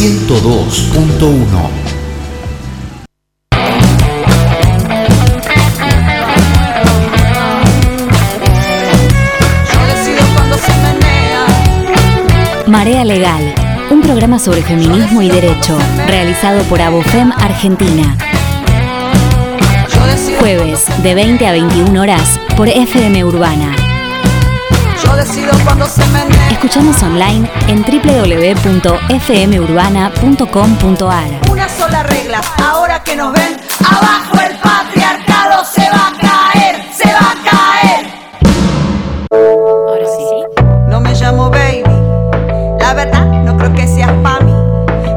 102.1. Marea Legal, un programa sobre feminismo y derecho, realizado por Abofem Argentina. Jueves, de 20 a 21 horas, por FM Urbana. Escuchamos online en www.fmurbana.com.ar. Una sola regla, ahora que nos ven, abajo el patriarcado se va a caer, se va a caer. Ahora sí. No me llamo baby, la verdad no creo que seas pa' mí.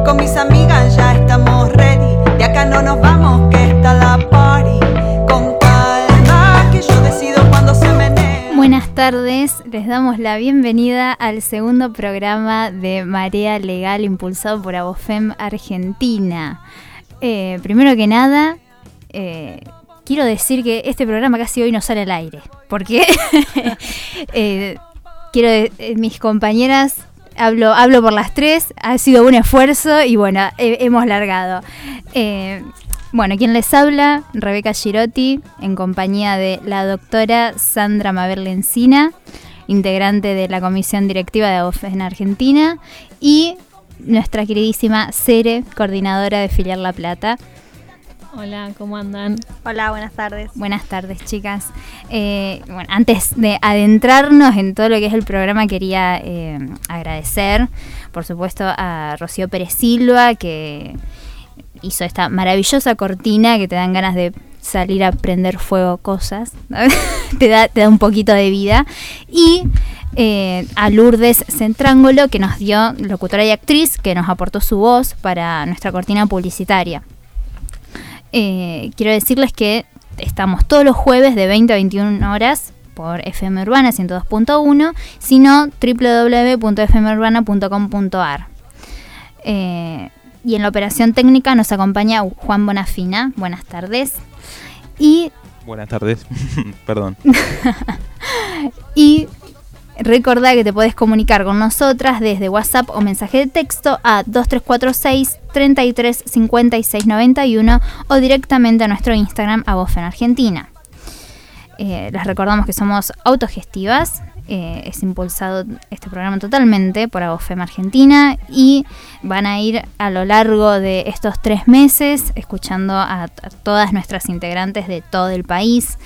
Con mis amigas ya estamos ready, de acá no nos vamos tardes, les damos la bienvenida al segundo programa de Marea Legal impulsado por Abofem Argentina. Eh, primero que nada, eh, quiero decir que este programa casi hoy no sale al aire, porque eh, quiero eh, mis compañeras hablo hablo por las tres, ha sido un esfuerzo y bueno he- hemos largado. Eh, bueno, quien les habla, Rebeca Girotti, en compañía de la doctora Sandra Mabel Lencina, integrante de la comisión directiva de AOF en Argentina, y nuestra queridísima Cere, coordinadora de Filial La Plata. Hola, ¿cómo andan? Hola, buenas tardes. Buenas tardes, chicas. Eh, bueno, antes de adentrarnos en todo lo que es el programa, quería eh, agradecer, por supuesto, a Rocío Pérez Silva, que hizo esta maravillosa cortina que te dan ganas de salir a prender fuego cosas. te, da, te da un poquito de vida. Y eh, a Lourdes Centrángulo, que nos dio, locutora y actriz, que nos aportó su voz para nuestra cortina publicitaria. Eh, quiero decirles que estamos todos los jueves de 20 a 21 horas por FM Urbana 102.1, sino www.fmurbana.com.ar. y en la operación técnica nos acompaña Juan Bonafina. Buenas tardes. Y Buenas tardes, perdón. Y recordá que te puedes comunicar con nosotras desde WhatsApp o mensaje de texto a 2346 33 56 91 o directamente a nuestro Instagram a en Argentina. Eh, les recordamos que somos autogestivas. Eh, es impulsado este programa totalmente por Abofem Argentina y van a ir a lo largo de estos tres meses escuchando a, todas nuestras integrantes de todo el país.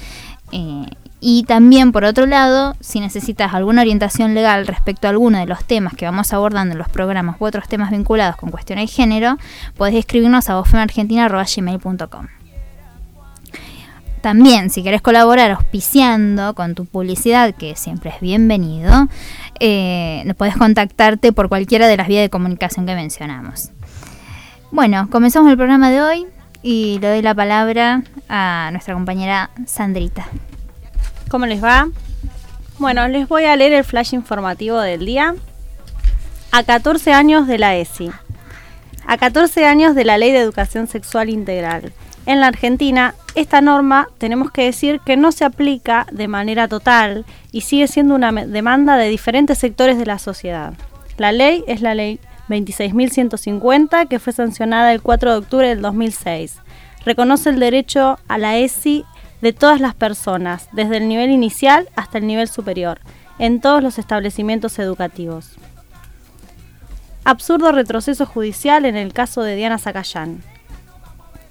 eh, y también, por otro lado, si necesitas alguna orientación legal respecto a alguno de los temas que vamos abordando en los programas u otros temas vinculados con cuestiones de género, podés escribirnos a bofemargentina.gmail.com. También, si querés colaborar auspiciando con tu publicidad, que siempre es bienvenido, eh, podés contactarte por cualquiera de las vías de comunicación que mencionamos. Bueno, comenzamos el programa de hoy y le doy la palabra a nuestra compañera Sandrita. ¿Cómo les va? Bueno, les voy a leer el flash informativo del día. A 14 años de la ESI. A 14 años de la Ley de Educación Sexual Integral. En la Argentina, esta norma tenemos que decir que no se aplica de manera total y sigue siendo una demanda de diferentes sectores de la sociedad. La ley es la ley 26.150 que fue sancionada el 4 de octubre del 2006. Reconoce el derecho a la ESI de todas las personas, desde el nivel inicial hasta el nivel superior, en todos los establecimientos educativos. Absurdo retroceso judicial en el caso de Diana Zacayán.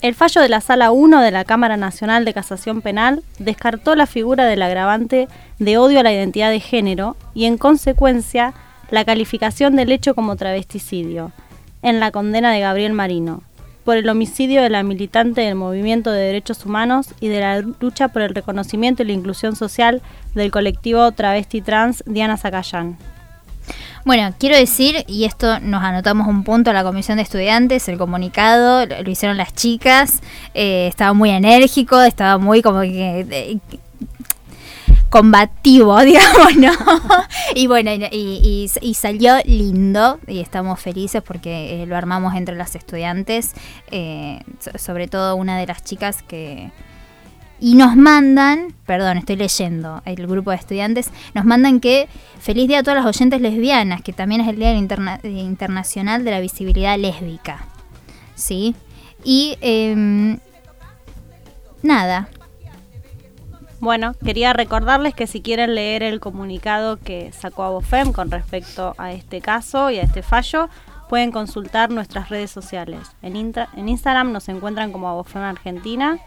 El fallo de la Sala 1 de la Cámara Nacional de Casación Penal descartó la figura del agravante de odio a la identidad de género y, en consecuencia, la calificación del hecho como travesticidio, en la condena de Gabriel Marino, por el homicidio de la militante del movimiento de derechos humanos y de la lucha por el reconocimiento y la inclusión social del colectivo travesti trans Diana Zacayán. Bueno, quiero decir, y esto nos anotamos un punto a la comisión de estudiantes, el comunicado, lo, hicieron las chicas, eh, estaba muy enérgico, estaba muy como que... combativo, digamos, ¿no? y bueno, y, salió lindo y estamos felices porque eh, lo armamos entre las estudiantes, eh, so- sobre todo una de las chicas que, y nos mandan, perdón, estoy leyendo el grupo de estudiantes, nos mandan que feliz día a todas las oyentes lesbianas, que también es el Día Internacional de la Visibilidad Lésbica. ¿Sí? Y em, nada. Bueno, quería recordarles que si quieren leer el comunicado que sacó Abofem con respecto a este caso y a este fallo, pueden consultar nuestras redes sociales. En, en Instagram nos encuentran como Abofem Argentina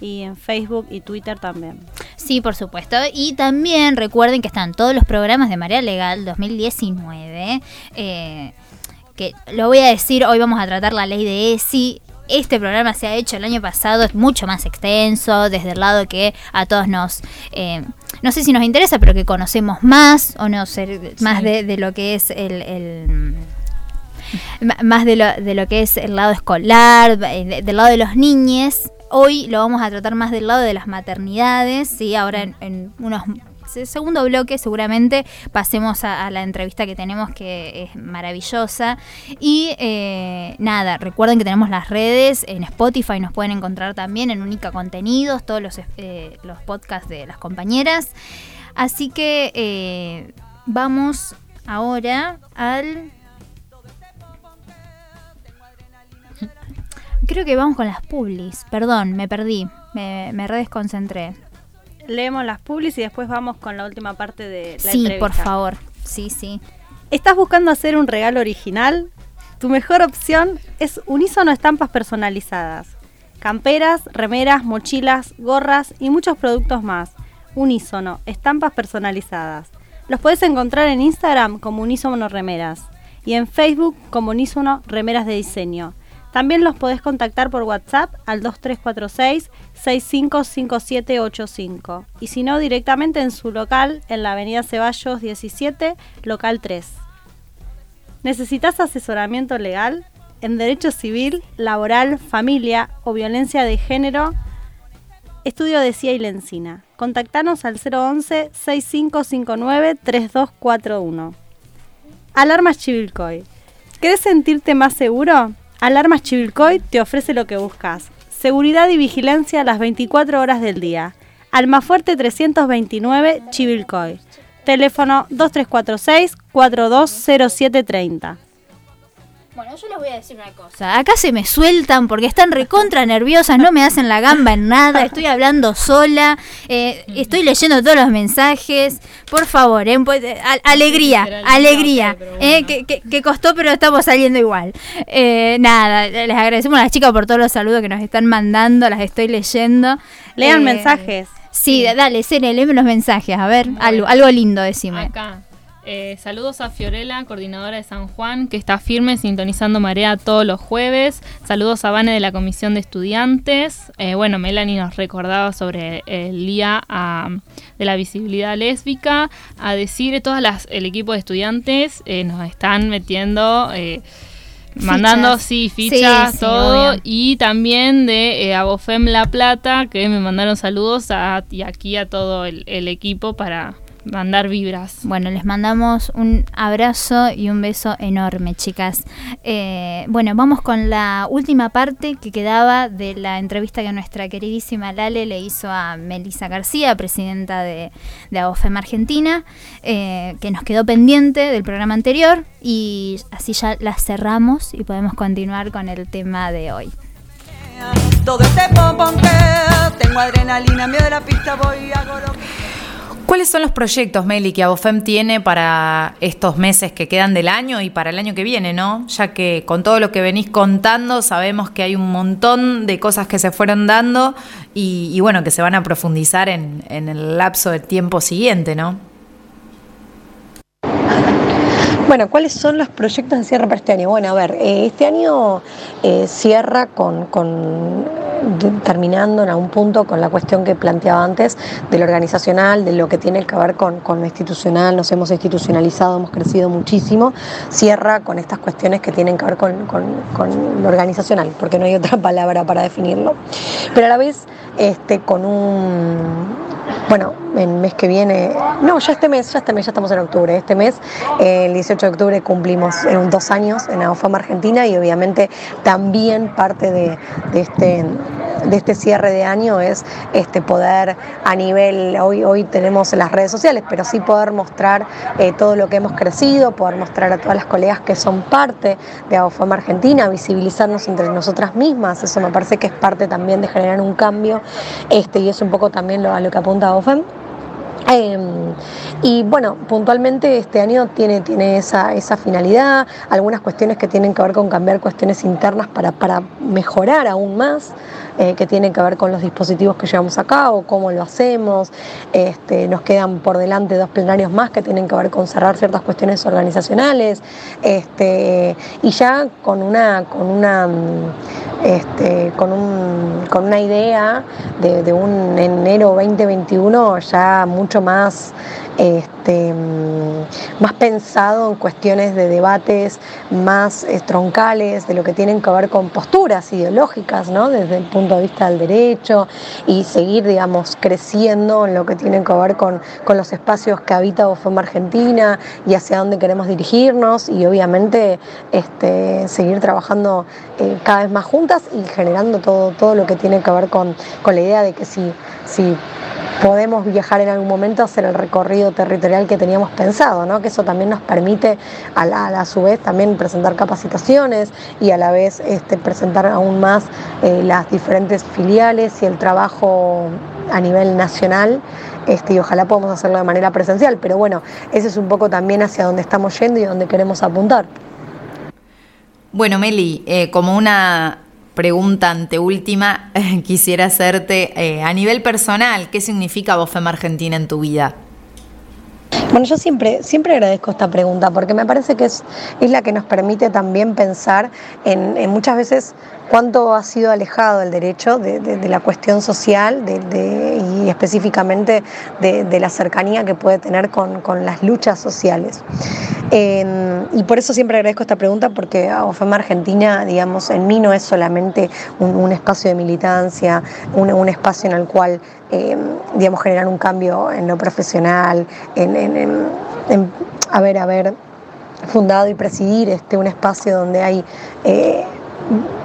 y en Facebook y Twitter también. Sí, por supuesto. Y también recuerden que están todos los programas de Marea Legal 2019. Eh, que lo voy a decir, hoy vamos a tratar la ley de ESI. Este programa se ha hecho el año pasado, es mucho más extenso, desde el lado que a todos nos, eh, no sé si nos interesa, pero que conocemos más, o no sé, más de, lo que es el, más de lo, de lo que es el lado escolar, del lado de los niños. Hoy lo vamos a tratar más del lado de las maternidades, ¿sí? Ahora en, unos segundo bloque seguramente pasemos a, la entrevista que tenemos que es maravillosa. Y eh, nada, recuerden que tenemos las redes, en Spotify nos pueden encontrar también en Única Contenidos, todos los, eh, los podcasts de las compañeras. Así que eh, vamos ahora al Creo que vamos con las publis. Perdón, me perdí. Me, me redesconcentré. Leemos las publis y después vamos con la última parte de la Sí, por favor. Sí, sí. ¿Estás buscando hacer un regalo original? Tu mejor opción es Unisono Estampas Personalizadas. Camperas, remeras, mochilas, gorras y muchos productos más. Unisono, estampas personalizadas. Los puedes encontrar en Instagram como Unisono Remeras y en Facebook como Unisono Remeras de Diseño. También los podés contactar por WhatsApp al 2346-655785 y si no directamente en su local en la Avenida Ceballos 17, local 3. ¿Necesitas asesoramiento legal? En derecho civil, laboral, familia o violencia de género, Estudio de CIA y Lencina. Contactanos al 011-6559-3241. Alarmas Chivilcoy. ¿Querés sentirte más seguro? Alarmas Chivilcoy te ofrece lo que buscas. Seguridad y vigilancia las 24 horas del día. Almafuerte 329 Chivilcoy. Teléfono 2346 420730. Bueno, yo les voy a decir una cosa. Acá se me sueltan porque están recontra nerviosas, no me hacen la gamba en nada, estoy hablando sola, eh, estoy leyendo todos los mensajes. Por favor, eh, pues, eh, alegría, alegría. que, costó, pero estamos saliendo igual. nada, les agradecemos a las chicas por todos los saludos que nos están mandando, las estoy leyendo. Lean mensajes. Sí, dale, Cene, léeme los mensajes, a ver, algo, algo lindo, decime. Acá. Eh, saludos a Fiorella, coordinadora de San Juan, que está firme sintonizando Marea todos los jueves. Saludos a Vane de la Comisión de Estudiantes. Eh, bueno, Melanie nos recordaba sobre el día de la visibilidad lésbica. A decir, todas las, el equipo de estudiantes eh, nos están metiendo mandando sí fichas todo y también de eh, Abofem La Plata que me mandaron saludos a, y aquí a todo el equipo para mandar vibras. Bueno, les mandamos un abrazo y un beso enorme, chicas. Eh, bueno, vamos con la última parte que quedaba de la entrevista que nuestra queridísima Lale le hizo a Melissa García, presidenta de, de AOFEM Argentina, eh, que nos quedó pendiente del programa anterior y así ya la cerramos y podemos continuar con el tema de hoy. Todo este tengo adrenalina, miedo de la pista, voy a ¿Cuáles son los proyectos, Meli, que Abofem tiene para estos meses que quedan del año y para el año que viene, no? Ya que con todo lo que venís contando sabemos que hay un montón de cosas que se fueron dando y, bueno, que se van a profundizar en, en el lapso del tiempo siguiente, ¿no? Bueno, ¿cuáles son los proyectos de cierre para este año? Bueno, a ver, eh, este año eh, cierra con, terminando en algún punto con la cuestión que planteaba antes de lo organizacional, de lo que tiene que ver con, lo institucional, nos hemos institucionalizado, hemos crecido muchísimo, cierra con estas cuestiones que tienen que ver con, lo organizacional, porque no hay otra palabra para definirlo. Pero a la vez, este, con un bueno, el mes que viene, no, ya este mes, ya este mes, ya estamos en octubre, este mes, el 18 de octubre cumplimos dos años en AOFAM Argentina y obviamente también parte de, este de este cierre de año es este, poder a nivel, hoy, hoy tenemos las redes sociales, pero sí poder mostrar eh, todo lo que hemos crecido, poder mostrar a todas las colegas que son parte de AOFAM Argentina, visibilizarnos entre nosotras mismas, eso me parece que es parte también de generar un cambio este, y es un poco también lo, a lo que apunta AOFAM. Em, y bueno, puntualmente este año tiene, tiene esa, esa, finalidad, algunas cuestiones que tienen que ver con cambiar cuestiones internas para, para mejorar aún más, eh, que tienen que ver con los dispositivos que llevamos a cabo, cómo lo hacemos. Este, nos quedan por delante dos plenarios más que tienen que ver con cerrar ciertas cuestiones organizacionales este, y ya con una, con una este, con, un, con una idea de, de, un enero 2021 ya mucho más este, más pensado en cuestiones de debates más troncales, de lo que tienen que ver con posturas ideológicas, ¿no? desde el punto de vista del derecho, y seguir, digamos, creciendo en lo que tiene que ver con, con los espacios que habita Bofema Argentina y hacia dónde queremos dirigirnos, y obviamente este, seguir trabajando eh, cada vez más juntas y generando todo, todo lo que tiene que ver con, con la idea de que si, si podemos viajar en algún momento, hacer el recorrido territorial que teníamos pensado, ¿no? que eso también nos permite a, la, a, su vez también presentar capacitaciones y a la vez este, presentar aún más eh, las diferentes filiales y el trabajo a nivel nacional. Este, y ojalá podamos hacerlo de manera presencial, pero bueno, ese es un poco también hacia donde estamos yendo y donde queremos apuntar. Bueno, Meli, eh, como una pregunta anteúltima, quisiera hacerte eh, a nivel personal, ¿qué significa Bofem Argentina en tu vida? Bueno, yo siempre, siempre agradezco esta pregunta porque me parece que es, es la que nos permite también pensar en, muchas veces cuánto ha sido alejado el derecho de, de, la cuestión social y específicamente de, la cercanía que puede tener con, con las luchas sociales. Y por eso siempre agradezco esta pregunta porque OFEMA Argentina, digamos, en mí no es solamente un, espacio de militancia, un, un, espacio en el cual, eh, digamos, generar un cambio en lo profesional, en, en, en haber, haber fundado y presidir este, un espacio donde hay... Eh,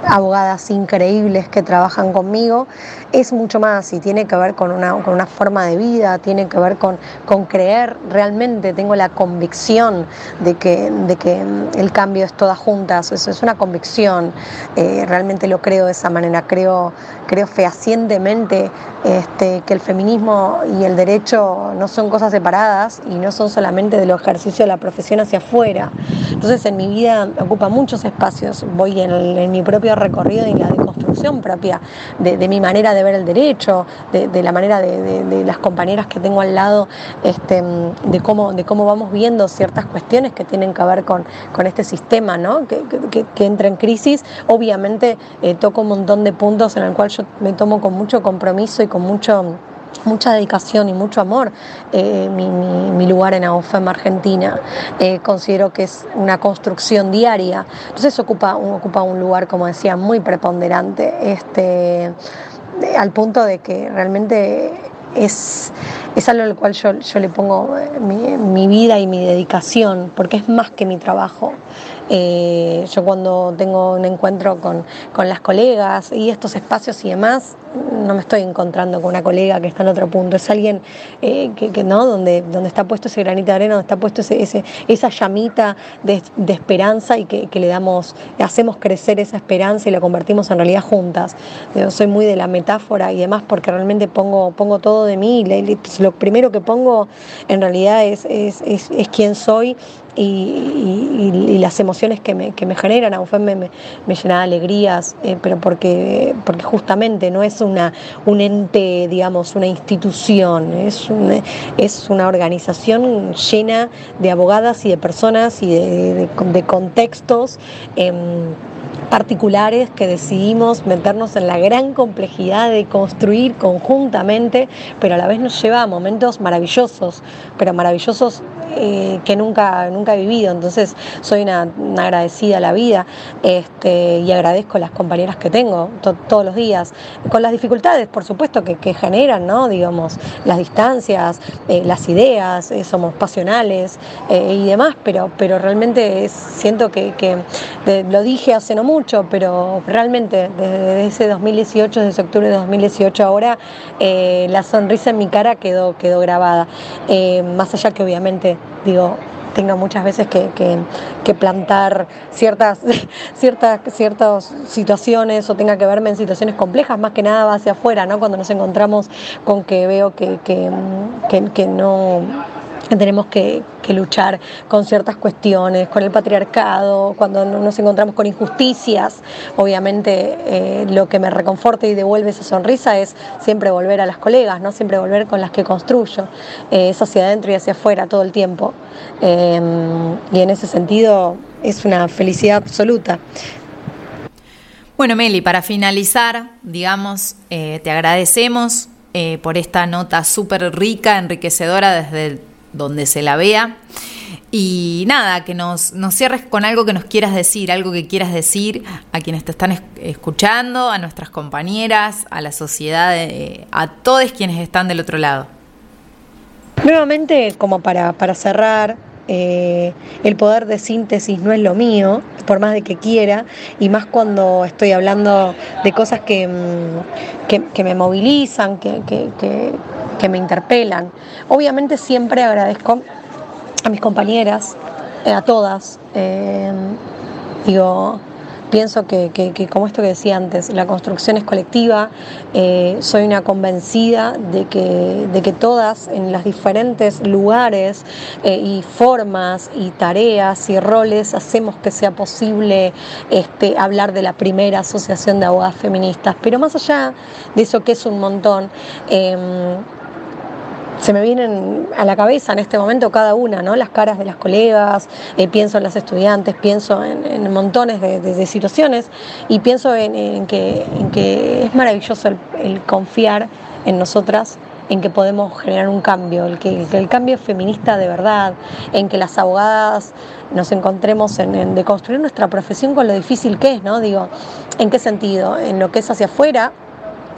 abogadas increíbles que trabajan conmigo, es mucho más y tiene que ver con una, con una forma de vida, tiene que ver con, con creer realmente, tengo la convicción de que, de que el cambio es todas juntas, eso es una convicción, eh, realmente lo creo de esa manera, creo, creo fehacientemente este, que el feminismo y el derecho no son cosas separadas y no son solamente del ejercicio de la profesión hacia afuera. Entonces en mi vida ocupa muchos espacios, voy en, el, mi propio recorrido y la deconstrucción propia de, mi manera de ver el derecho, de, la manera de, las compañeras que tengo al lado, este, de, cómo, de cómo vamos viendo ciertas cuestiones que tienen que ver con, con este sistema ¿no? que, que, que, entra en crisis. Obviamente eh, toco un montón de puntos en el cual yo me tomo con mucho compromiso y con mucho mucha dedicación y mucho amor eh, mi, lugar en AOFEM Argentina. Eh, considero que es una construcción diaria. Entonces ocupa, ocupa un lugar, como decía, muy preponderante, este, al punto de que realmente es, es algo al cual yo, yo le pongo mi, mi, vida y mi dedicación, porque es más que mi trabajo. Eh, yo cuando tengo un encuentro con, con las colegas y estos espacios y demás, no me estoy encontrando con una colega que está en otro punto, es alguien eh, que, no, donde, donde está puesto ese granito de arena, donde está puesto ese, esa llamita de, de esperanza y que, le damos, hacemos crecer esa esperanza y la convertimos en realidad juntas. Soy muy de la metáfora y demás porque realmente pongo, pongo todo de mí, lo primero que pongo en realidad es, es, es quién soy y, las emociones que me, que me generan, a me, me, me llena de alegrías, eh, pero porque, porque justamente no es una, un ente, digamos, una institución, es una, es una organización llena de abogadas y de personas y de, de, contextos. Eh, particulares que decidimos meternos en la gran complejidad de construir conjuntamente, pero a la vez nos lleva a momentos maravillosos, pero maravillosos eh, que nunca he vivido. Entonces soy una, agradecida a la vida este, y agradezco las compañeras que tengo to todos los días, con las dificultades, por supuesto, que, generan, ¿no? digamos, las distancias, eh, las ideas, eh, somos pasionales y demás, pero, pero realmente siento que, que lo dije hace no mucho, pero realmente desde ese 2018, desde octubre de 2018 ahora, eh, la sonrisa en mi cara quedó, quedó grabada. Eh, más allá que obviamente, digo, tengo muchas veces que, que- plantar ciertas, ciertas, ciertas situaciones o tenga que verme en situaciones complejas, más que nada va hacia afuera, ¿no? Cuando nos encontramos con que veo que, que, no tenemos que, luchar con ciertas cuestiones, con el patriarcado, cuando no- nos encontramos con injusticias, obviamente eh, lo que me reconforta y devuelve esa sonrisa es siempre volver a las colegas, ¿no? siempre volver con las que construyo, eh, es hacia adentro y hacia afuera todo el tiempo. Eh, y en ese sentido es una felicidad absoluta. Bueno, Meli, para finalizar, digamos, eh, te agradecemos por esta nota súper rica, enriquecedora desde donde se la vea. Y nada, que nos, nos cierres con algo que nos quieras decir, algo que quieras decir a quienes te están es- escuchando, a nuestras compañeras, a la sociedad, eh, a todos quienes están del otro lado. Nuevamente, como para, para cerrar, eh, el poder de síntesis no es lo mío, por más de que quiera, y más cuando estoy hablando de cosas que, mm, que, que me movilizan, que, que- que- me interpelan. Obviamente siempre agradezco a mis compañeras, eh, a todas. eh, digo, pienso que, como esto que decía antes, la construcción es colectiva. eh, soy una convencida de que, de que todas en los diferentes lugares y formas y tareas y roles hacemos que sea posible este, hablar de la primera asociación de abogadas feministas. Pero más allá de eso que es un montón, em, se me vienen a la cabeza en este momento cada una, ¿no? Las caras de las colegas, eh, pienso en las estudiantes, pienso en, montones de, de- situaciones y pienso en, que, es maravilloso el, confiar en nosotras, en que podemos generar un cambio, el que, el cambio es feminista de verdad, en que las abogadas nos encontremos en, en de construir nuestra profesión con lo difícil que es, ¿no? Digo, ¿en qué sentido? En lo que es hacia afuera,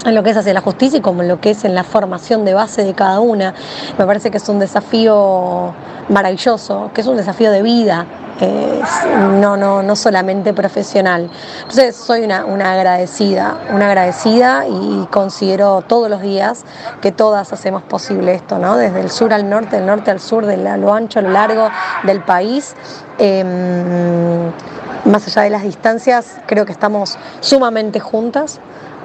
en lo que es hacia la justicia y como en lo que es en la formación de base de cada una. Me parece que es un desafío maravilloso, que es un desafío de vida, eh, no, no, no solamente profesional. Entonces soy una, una agradecida, una agradecida y considero todos los días que todas hacemos posible esto, ¿no? Desde el sur al norte, del norte al sur, de lo ancho a lo largo del país. Em, más allá de las distancias, creo que estamos sumamente juntas.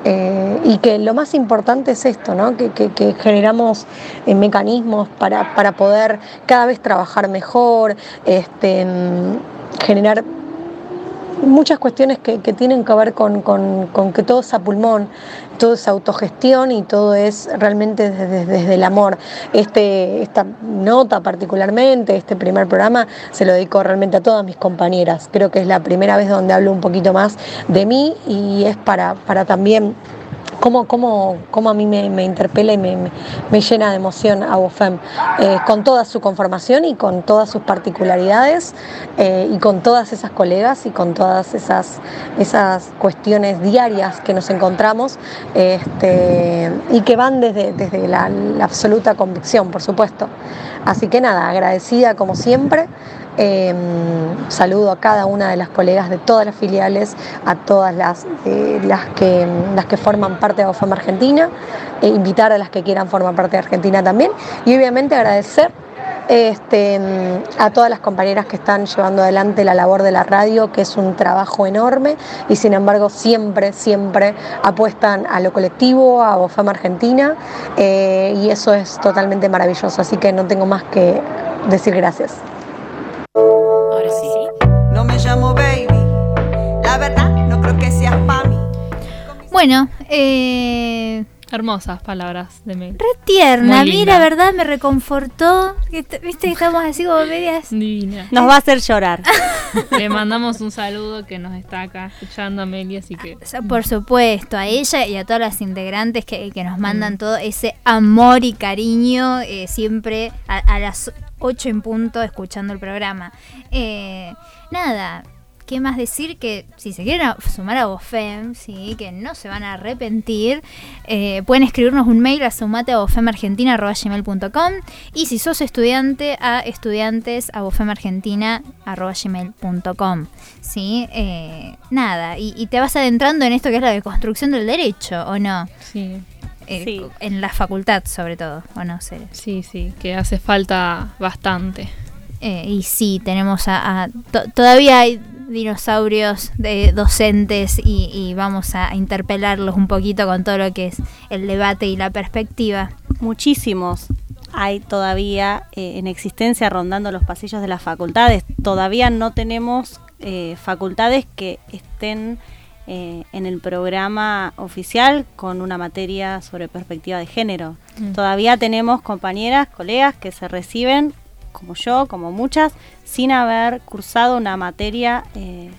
Eh, y que lo más importante es esto, ¿no? que, generamos eh, mecanismos para, para poder cada vez trabajar mejor, este, mm, generar muchas cuestiones que, tienen que ver con que todo es a pulmón, todo es autogestión y todo es realmente desde, desde el amor. Este, esta nota particularmente, este primer programa, se lo dedico realmente a todas mis compañeras. Creo que es la primera vez donde hablo un poquito más de mí y es para, para también cómo, cómo, cómo a mí me, interpela y me, me- llena de emoción a BOFEM, eh, con toda su conformación y con todas sus particularidades eh, y con todas esas colegas y con todas esas, esas cuestiones diarias que nos encontramos este, y que van desde, desde la absoluta convicción, por supuesto. Así que nada, agradecida como siempre. Eh, saludo a cada una de las colegas de todas las filiales, a todas las, eh, que, forman parte de AUFAM Argentina, e invitar a las que quieran formar parte de Argentina también y obviamente agradecer este, a todas las compañeras que están llevando adelante la labor de la radio, que es un trabajo enorme y sin embargo siempre, siempre apuestan a lo colectivo, a BOFAM Argentina eh, y eso es totalmente maravilloso, así que no tengo más que decir gracias. Bueno, eh, Hermosas palabras de Mel. re tierna. A mí la verdad me reconfortó. Viste que estamos así como medias. Divina. Nos va a hacer llorar. Le mandamos un saludo que nos está acá escuchando Amelia, así que sea, Por supuesto, a ella y a todas las integrantes que, que nos mandan todo ese amor y cariño eh, siempre a, a las 8 en punto escuchando el programa. Eh, nada, ¿qué más decir? Que si se quieren a- sumar a BOFEM, sí, que no se van a arrepentir, eh, pueden escribirnos un mail a sumateabofemargentina.gmail.com y si sos estudiante, a estudiantes a bofemargentina.gmail.com. ¿Sí? Eh, nada, y, y te vas adentrando en esto que es la deconstrucción del derecho, ¿o no? Sí, Eh, Sí. En la facultad, sobre todo, ¿o no, Cere? sí, sí, que hace falta bastante. Eh, y sí, tenemos a... a- to- todavía hay dinosaurios de docentes y, y vamos a interpelarlos un poquito con todo lo que es el debate y la perspectiva. Muchísimos hay todavía eh, en existencia rondando los pasillos de las facultades. Todavía no tenemos eh, facultades que estén eh, en el programa oficial con una materia sobre perspectiva de género. Mm. Todavía tenemos compañeras, colegas que se reciben, como yo, como muchas, sin haber cursado una materia eh,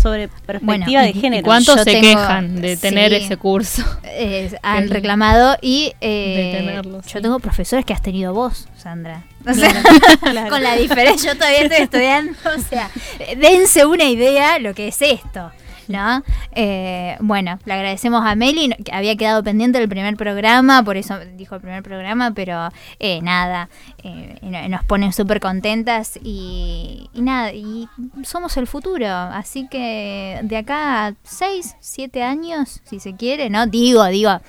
sobre perspectiva Bueno, de género. ¿Y cuántos Yo se tengo- quejan de tener sí. ese curso? Eh, han El- reclamado y eh, De tenerlo, yo sí. tengo profesores que has tenido vos, Sandra. O sea, Claro. con la diferencia, yo todavía estoy estudiando. O sea, dense una idea lo que es esto. ¿No? Eh, bueno, le agradecemos a Meli, que había quedado pendiente del primer programa, por eso dijo el primer programa, pero eh, nada, eh, no- nos ponen súper contentas y, y nada, y somos el futuro, así que de acá a 6, 7 años, si se quiere, ¿no? Digo, digo,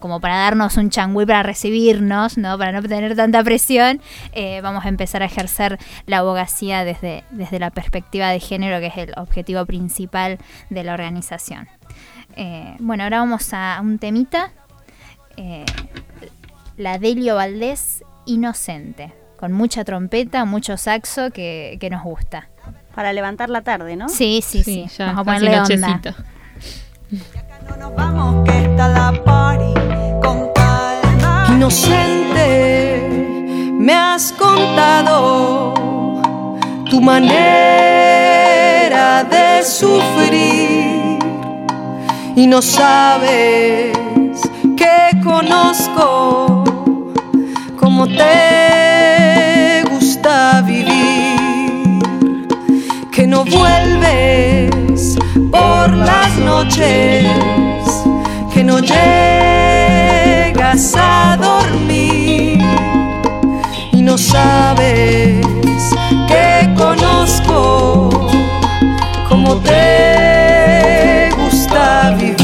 como para darnos un changüí para recibirnos, ¿no? Para no tener tanta presión, eh, vamos a empezar a ejercer la abogacía desde, desde la perspectiva de género, que es el objetivo principal de la organización. Eh, bueno, ahora vamos a un temita. eh, la Delio Valdés Inocente, con mucha trompeta, mucho saxo que, que nos gusta. Para levantar la tarde, ¿no? Sí, sí, sí. ya Vamos a ponerle onda. nochecita. No nos vamos, que con calma. Inocente, me has contado tu manera de sufrir y no sabes que conozco cómo te gusta vivir, que no vuelves por las noches, no llegas a dormir y no sabes que conozco cómo te gusta vivir.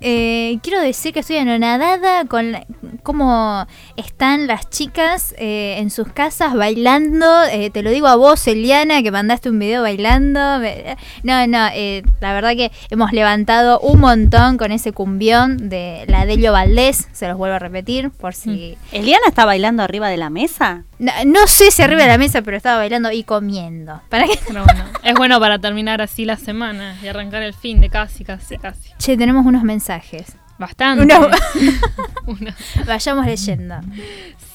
Eh, quiero decir que estoy anonadada con cómo están las chicas eh, en sus casas bailando. Eh, te lo digo a vos, Eliana, que mandaste un video bailando. Me- No, no, eh, la verdad que hemos levantado un montón con ese cumbión de la Delio Valdés. Se los vuelvo a repetir por si. ¿Eliana está bailando arriba de la mesa? No, no sé si arriba de la mesa, pero estaba bailando y comiendo. ¿Para qué? Pero bueno, es bueno para terminar así la semana y arrancar el fin de casi, casi, casi. Che, tenemos unos mensajes. Bastante. Uno- Uno. Vayamos leyendo.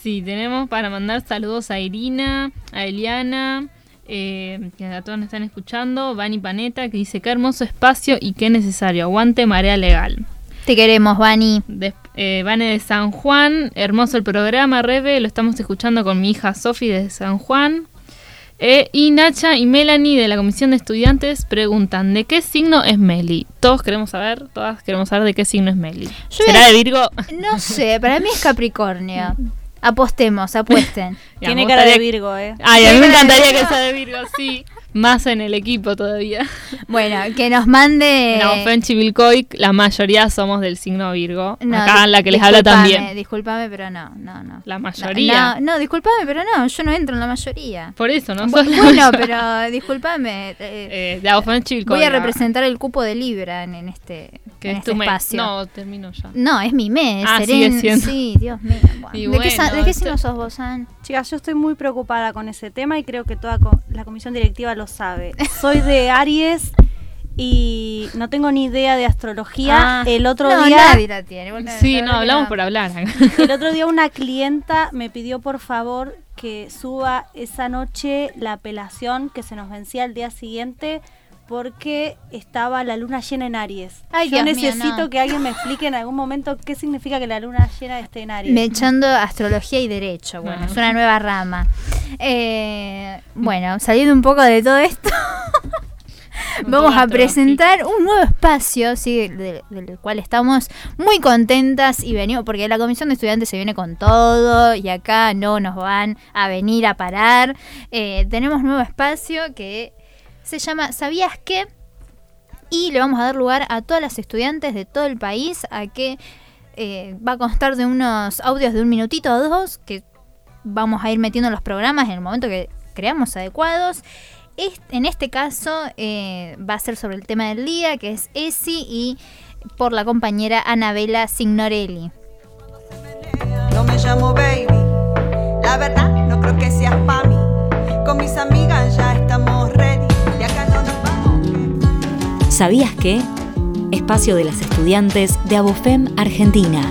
Sí, tenemos para mandar saludos a Irina, a Eliana, eh, que a todos nos están escuchando, Vani Paneta, que dice qué hermoso espacio y qué necesario. Aguante marea legal. Te queremos, Vani. Des- eh, Vane de San Juan, hermoso el programa, Rebe, lo estamos escuchando con mi hija Sofi de San Juan. Eh, y Nacha y Melanie de la Comisión de Estudiantes preguntan, ¿de qué signo es Meli? Todos queremos saber, todas queremos saber de qué signo es Meli. Yo ¿Será de Virgo? No sé, para mí es Capricornio. Apostemos, apuesten. Tiene cara de Virgo, ¿eh? Ay, a mí me encantaría que sea de Virgo, sí. Más en el equipo todavía. Bueno, que nos mande. No, Fenchi Vilcoy, la mayoría somos del signo Virgo. No, Acá la que les habla también. Discúlpame, pero no, no, no. La mayoría. No, no, discúlpame, pero no, yo no entro en la mayoría. Por eso, ¿no? Bu- Sos bueno, pero discúlpame. eh, Eh, voy a representar el cupo de Libra en, en este, que en es este tu mes. espacio. No, termino ya. No, es mi mes. Ah, seré sigue en- siendo. Sí, Dios mío. bueno. ¿De, qué, bueno, de qué signo sos vos, An? Chicas, yo estoy muy preocupada con ese tema y creo que toda co- la comisión directiva lo sabe. Soy de Aries y no tengo ni idea de astrología. Ah. el otro no, día nadie la tiene. Sí, no, hablamos no. por hablar. el otro día una clienta me pidió por favor que suba esa noche la apelación que se nos vencía al día siguiente porque estaba la luna llena en Aries. Ay, Yo Dios mío, necesito no. que alguien me explique en algún momento qué significa que la luna llena esté en Aries. Me echando astrología y derecho. Bueno, es una nueva rama. Eh, bueno, saliendo un poco de todo esto, vamos a presentar un nuevo espacio, sí, de- del cual estamos muy contentas y venimos, porque la comisión de estudiantes se viene con todo y acá no nos van a venir a parar. Eh, tenemos un nuevo espacio que se llama ¿Sabías qué? y le vamos a dar lugar a todas las estudiantes de todo el país a que eh, va a constar de unos audios de un minutito o dos que vamos a ir metiendo en los programas en el momento que creamos adecuados. En este caso eh, va a ser sobre el tema del día, que es ESI y por la compañera Anabela Signorelli. No me llamo baby. La verdad, no creo que seas pa'. Con mis amigas ya ¿Sabías que? Espacio de las estudiantes de Abofem Argentina.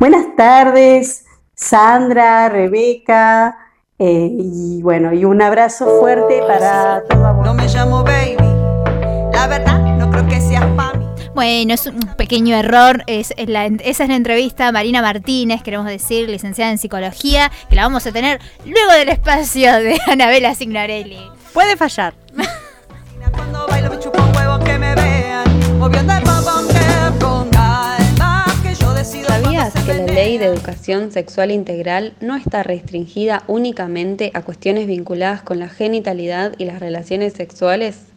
Buenas tardes, Sandra, Rebeca, eh, y bueno, y un abrazo fuerte para toda No me llamo baby. La verdad, no creo que seas pa' mí. Bueno, es un pequeño error. Es, es la- esa es la entrevista a Marina Martínez, queremos decir, licenciada en psicología, que la vamos a tener luego del espacio de Anabela Signorelli. Puede fallar. Cuando bailo me chupa un huevo que me vean. Moviendo el bombón que con calma. Que yo decido cuando ¿Sabías que la ley de educación sexual integral no está restringida únicamente a cuestiones vinculadas con la genitalidad y las relaciones sexuales?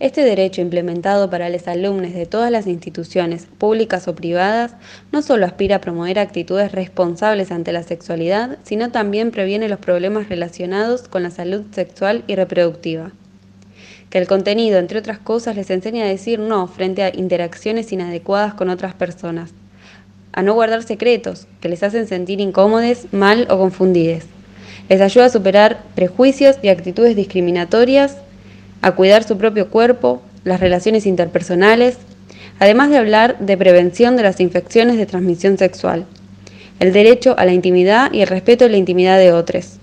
Este derecho implementado para los alumnos de todas las instituciones, públicas o privadas, no solo aspira a promover actitudes responsables ante la sexualidad, sino también previene los problemas relacionados con la salud sexual y reproductiva. Que el contenido, entre otras cosas, les enseña a decir no frente a interacciones inadecuadas con otras personas, a no guardar secretos que les hacen sentir incómodos, mal o confundidos. Les ayuda a superar prejuicios y actitudes discriminatorias, a cuidar su propio cuerpo, las relaciones interpersonales, además de hablar de prevención de las infecciones de transmisión sexual, el derecho a la intimidad y el respeto de la intimidad de otros,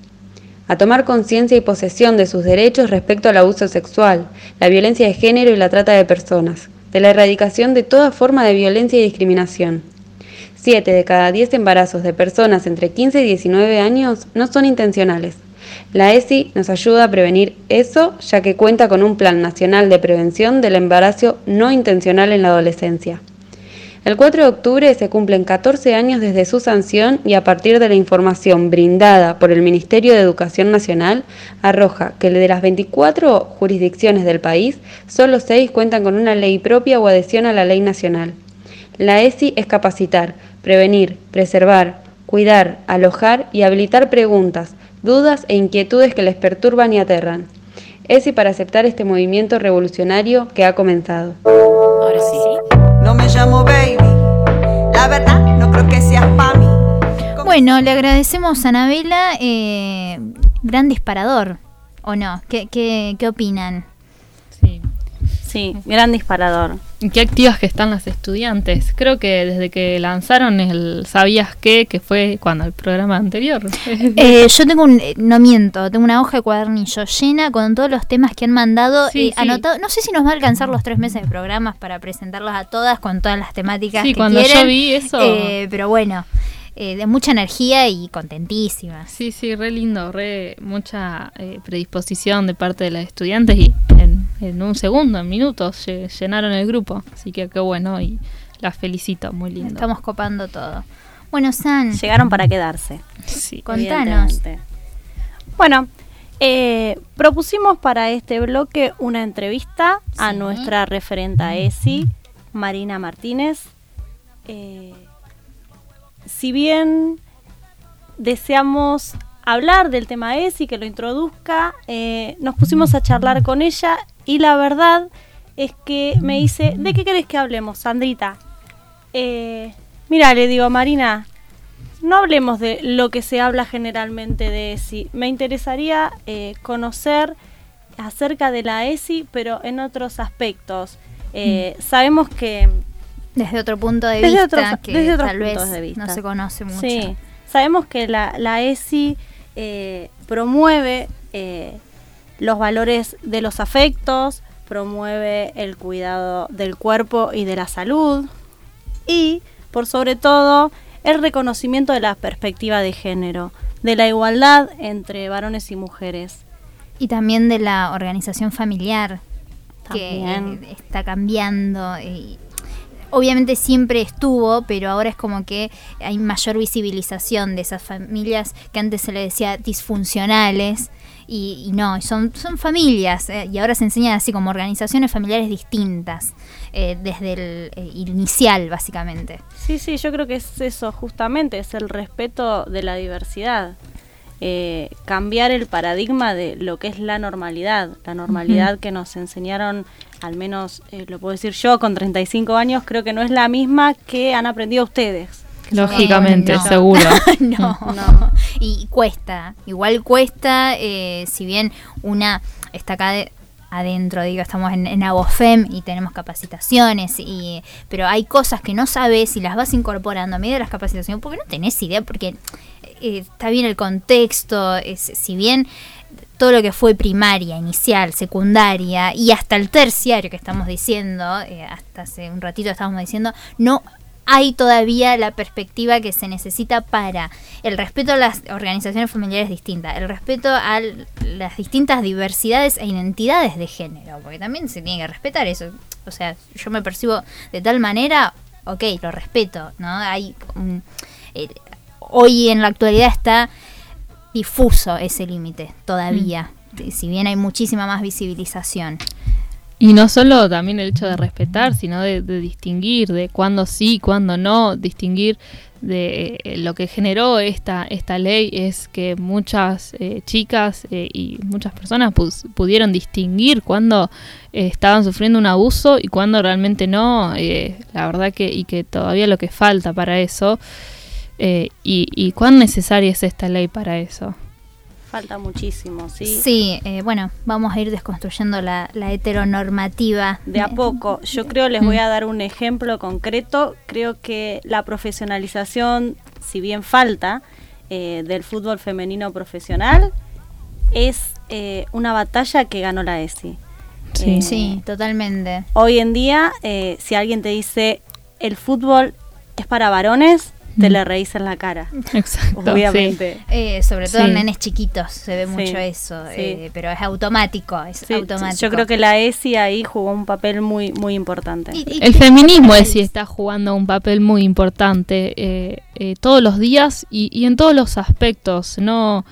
a tomar conciencia y posesión de sus derechos respecto al abuso sexual, la violencia de género y la trata de personas, de la erradicación de toda forma de violencia y discriminación. 7 de cada 10 embarazos de personas entre 15 y 19 años no son intencionales. La ESI nos ayuda a prevenir eso, ya que cuenta con un Plan Nacional de Prevención del Embarazo No Intencional en la Adolescencia. El 4 de octubre se cumplen 14 años desde su sanción y a partir de la información brindada por el Ministerio de Educación Nacional, arroja que de las 24 jurisdicciones del país, solo 6 cuentan con una ley propia o adhesión a la ley nacional. La ESI es capacitar, prevenir, preservar, cuidar, alojar y habilitar preguntas, dudas e inquietudes que les perturban y aterran. ESI para aceptar este movimiento revolucionario que ha comenzado. Ahora sí. No me llamo baby. La verdad, no creo que seas pa' mí. Bueno, le agradecemos a Anabela, eh, gran disparador, ¿o no? ¿Qué, qué, qué opinan? Sí. Gran disparador. Y Qué activas que están las estudiantes. Creo que desde que lanzaron el ¿Sabías qué? que fue cuando el programa anterior. Eh, yo tengo un, eh, no miento, tengo una hoja de cuadernillo llena con todos los temas que han mandado Sí, eh, sí. anotado. No sé si nos va a alcanzar los tres meses de programas para presentarlos a todas con todas las temáticas Sí, que cuando yo vi eso- Eh, pero bueno, eh, de mucha energía y contentísimas. Sí, sí, re lindo, re mucha eh, predisposición de parte de las estudiantes y en, un segundo, en minutos, lle- llenaron el grupo. Así que qué bueno y las felicito, muy lindo. Estamos copando todo. Bueno, San, Llegaron para quedarse. Sí. contanos. Bueno, eh, propusimos para este bloque una entrevista a nuestra referenta ESI, Marina Martínez. Eh, si bien deseamos hablar del tema ESI, que lo introduzca, eh, nos pusimos a charlar con ella y la verdad es que me dice, ¿de qué querés que hablemos, Sandrita? Eh, mira, le digo, Marina, no hablemos de lo que se habla generalmente de ESI. Me interesaría eh, conocer acerca de la ESI, pero en otros aspectos. Eh, Sabemos que Desde otro punto de Desde vista que desde otros tal vez puntos de vista. no se conoce mucho. Sí, sabemos que la, la ESI eh, promueve los valores de los afectos, promueve el cuidado del cuerpo y de la salud y, por sobre todo, el reconocimiento de la perspectiva de género, de la igualdad entre varones y mujeres. Y también de la organización familiar, También. que está cambiando. y obviamente siempre estuvo, pero ahora es como que hay mayor visibilización de esas familias que antes se le decía disfuncionales. Y, y no, son, son familias, eh, y ahora se enseñan así como organizaciones familiares distintas, eh, desde el eh, inicial, básicamente. Sí, sí, yo creo que es eso, justamente, es el respeto de la diversidad. Eh, cambiar el paradigma de lo que es la normalidad, la normalidad que nos enseñaron, al menos lo puedo decir yo, con 35 años, creo que no es la misma que han aprendido ustedes. Lógicamente, no. seguro. no, No. Y cuesta, igual cuesta, eh, si bien una está acá de- adentro, digo, estamos en, en Abofem y tenemos capacitaciones, y, pero hay cosas que no sabes y las vas incorporando a medida de las capacitaciones porque no tenés idea, porque eh, está bien el contexto, es, si bien todo lo que fue primaria, inicial, secundaria y hasta el terciario que estamos diciendo, eh, hasta hace un ratito estábamos diciendo, no hay todavía la perspectiva que se necesita para el respeto a las organizaciones familiares distintas, el respeto a las distintas diversidades e identidades de género, porque también se tiene que respetar eso. O sea, yo me percibo de tal manera, ok, lo respeto, ¿no? Hay eh, hoy en la actualidad está difuso ese límite todavía, si bien hay muchísima más visibilización. Y no solo también el hecho de respetar, sino de, distinguir de cuándo sí, cuándo no, distinguir de eh, lo que generó esta, esta ley es que muchas eh, chicas eh, y muchas personas pudieron distinguir cuándo eh, estaban sufriendo un abuso y cuándo realmente no. eh, la verdad que, y que todavía lo que falta para eso. y, y cuán necesaria es esta ley para eso. Falta muchísimo, ¿sí? Sí, eh, bueno, vamos a ir desconstruyendo la, la heteronormativa. De a poco. Yo creo, les voy a dar un ejemplo concreto. Creo que la profesionalización, si bien falta, eh, del fútbol femenino profesional, es eh, una batalla que ganó la ESI. Sí. Eh, Sí, totalmente. Hoy en día, eh, si alguien te dice el fútbol es para varones, te le reís en la cara. Exacto. Obviamente. Eh, sobre todo Sí. en nenes chiquitos se ve Sí, mucho eso, sí. eh, pero es automático, es Sí, automático. yo creo que la ESI ahí jugó un papel muy, muy importante. El feminismo es sí está jugando un papel muy importante eh, eh, todos los días y, y en todos los aspectos. No,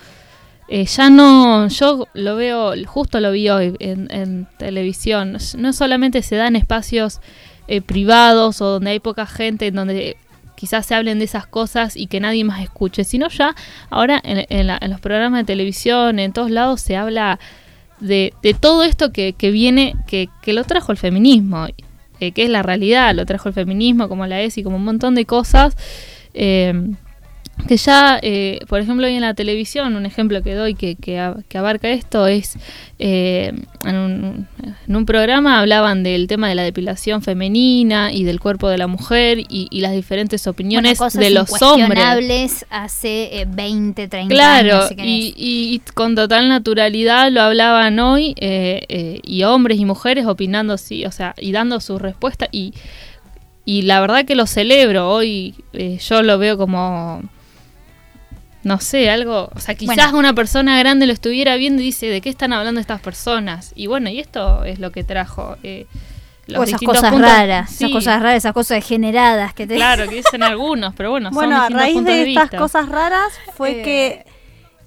eh, ya no, yo lo veo, justo lo vi hoy en, en televisión. No solamente se dan espacios eh, privados o donde hay poca gente, en donde quizás se hablen de esas cosas y que nadie más escuche, sino ya ahora en, en la- en los programas de televisión, en todos lados se habla de, de todo esto que, viene, que, lo trajo el feminismo, eh, que es la realidad, lo trajo el feminismo, como la ESI, como un montón de cosas. eh, que ya, eh, por ejemplo, hoy en la televisión, un ejemplo que doy que, que, abarca esto es, eh, en, un, en un programa hablaban del tema de la depilación femenina y del cuerpo de la mujer y, y las diferentes opiniones Bueno, de los hombres. hace eh, 20, 30 Claro, años. si querés. y, y- y con total naturalidad lo hablaban hoy, eh, eh, y hombres y mujeres opinando, sí, o sea, y dando su respuesta, y, y la verdad que lo celebro, hoy eh, yo lo veo como, no sé, algo, o sea, quizás Bueno. una persona grande lo estuviera viendo y dice, ¿de qué están hablando estas personas? Y bueno, y esto es lo que trajo. Eh, los O esas cosas puntos- raras, esas cosas raras, esas cosas degeneradas que te Claro, que dicen algunos, pero bueno, son Bueno, a distintos raíz puntos de estas vista. cosas raras fue Eh. que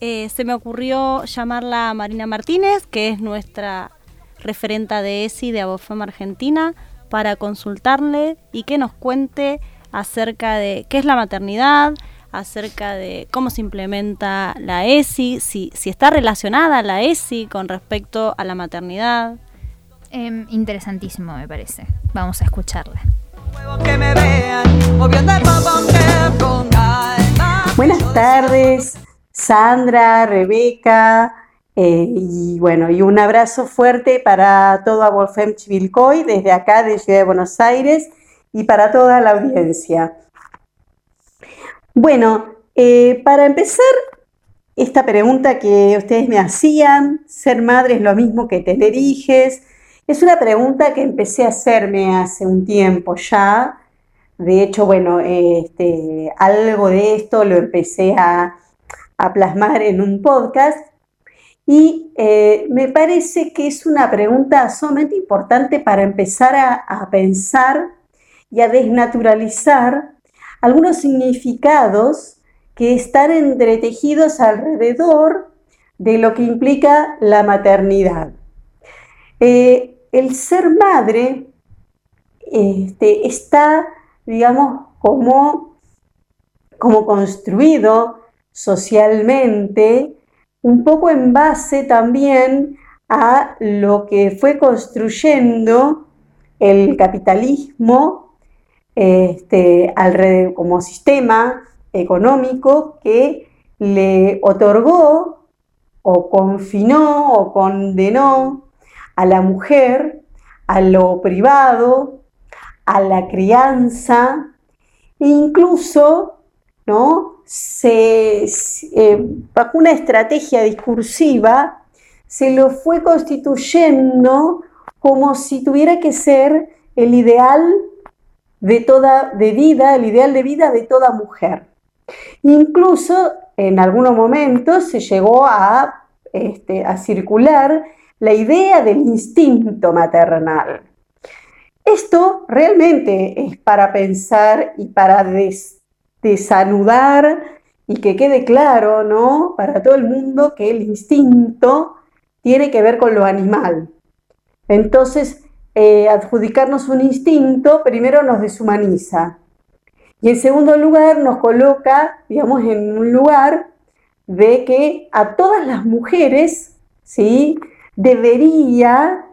eh, se me ocurrió llamarla a Marina Martínez, que es nuestra referenta de ESI de Abofem Argentina, para consultarle y que nos cuente acerca de qué es la maternidad, acerca de cómo se implementa la ESI, si, si está relacionada la ESI con respecto a la maternidad. Em, interesantísimo, me parece. Vamos a escucharla. Buenas tardes, Sandra, Rebeca, eh, y bueno, y un abrazo fuerte para toda Wolfem Chivilcoy desde acá de Ciudad de Buenos Aires y para toda la audiencia. Bueno, eh, para empezar, esta pregunta que ustedes me hacían, ¿ser madre es lo mismo que tener hijes? Es una pregunta que empecé a hacerme hace un tiempo ya. De hecho, bueno, este, algo de esto lo empecé a, plasmar en un podcast y eh, me parece que es una pregunta sumamente importante para empezar a pensar y a desnaturalizar algunos significados que están entretejidos alrededor de lo que implica la maternidad. Eh, el ser madre este, está, digamos, como, como construido socialmente, un poco en base también a lo que fue construyendo el capitalismo este, alrededor, como sistema económico que le otorgó o confinó o condenó a la mujer, a lo privado, a la crianza, e incluso ¿no? se, eh, bajo una estrategia discursiva se lo fue constituyendo como si tuviera que ser el ideal de toda de vida, el ideal de vida de toda mujer. Incluso en algunos momentos se llegó a, este, a circular la idea del instinto maternal. Esto realmente es para pensar y para des, desanudar y que quede claro, ¿no? Para todo el mundo que el instinto tiene que ver con lo animal. Entonces, eh, adjudicarnos un instinto primero nos deshumaniza y en segundo lugar nos coloca, digamos, en un lugar de que a todas las mujeres, ¿sí? Debería,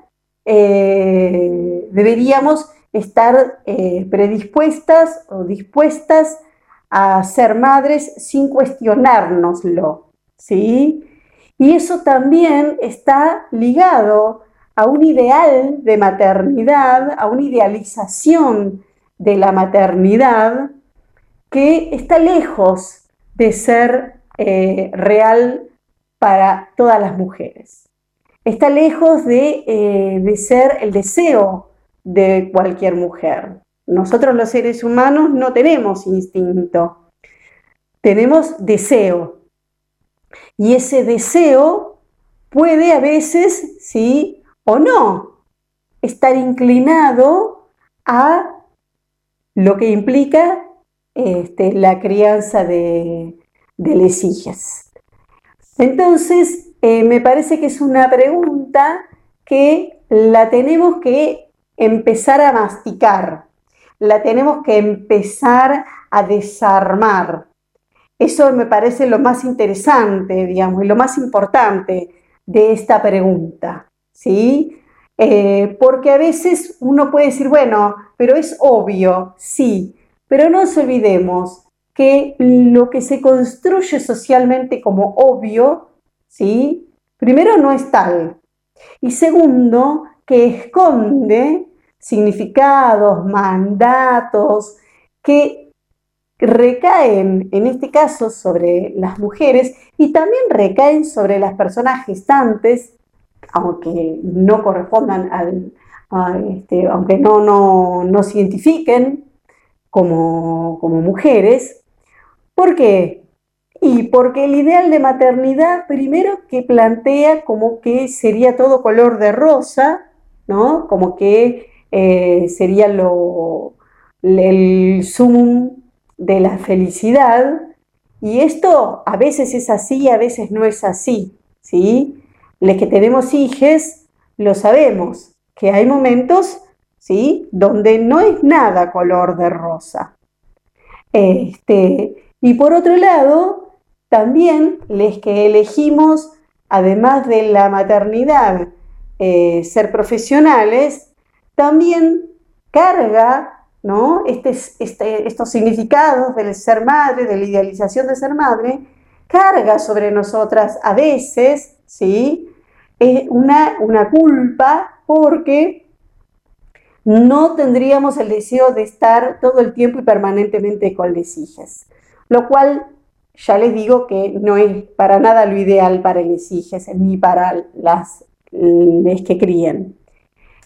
eh, deberíamos estar eh, predispuestas o dispuestas a ser madres sin cuestionárnoslo, ¿sí? Y eso también está ligado a un ideal de maternidad, a una idealización de la maternidad que está lejos de ser eh, real para todas las mujeres. Está lejos eh, de ser el deseo de cualquier mujer. Nosotros los seres humanos no tenemos instinto. tenemos deseo. Y ese deseo puede a veces, sí o no, estar inclinado a lo que implica este, la crianza de, de les hijas. Entonces, eh, me parece que es una pregunta que la tenemos que empezar a masticar, la tenemos que empezar a desarmar. Eso me parece lo más interesante, digamos, y lo más importante de esta pregunta, ¿sí? Eh, porque a veces uno puede decir, bueno, pero es obvio, sí, pero no nos olvidemos que lo que se construye socialmente como obvio, ¿sí? Primero no es tal. Y segundo, que esconde significados, mandatos que recaen, en este caso, sobre las mujeres y también recaen sobre las personas gestantes, aunque no correspondan al, este, aunque no, no, no se identifiquen como, como mujeres. ¿Por qué? Y porque el ideal de maternidad, primero que plantea como que sería todo color de rosa, ¿no? Como que eh, sería lo, el sumum de la felicidad. Y esto a veces es así, a veces no es así, ¿sí? Los que tenemos hijos lo sabemos, que hay momentos, ¿sí? Donde no es nada color de rosa. Este, y por otro lado, también los que elegimos, además de la maternidad, eh, ser profesionales, también carga ¿no? Este, este, estos significados del ser madre, de la idealización de ser madre, carga sobre nosotras a veces, ¿sí? Es una, una culpa porque no tendríamos el deseo de estar todo el tiempo y permanentemente con las hijas, lo cual ya les digo que no es para nada lo ideal para las hijas ni para las, las que crían.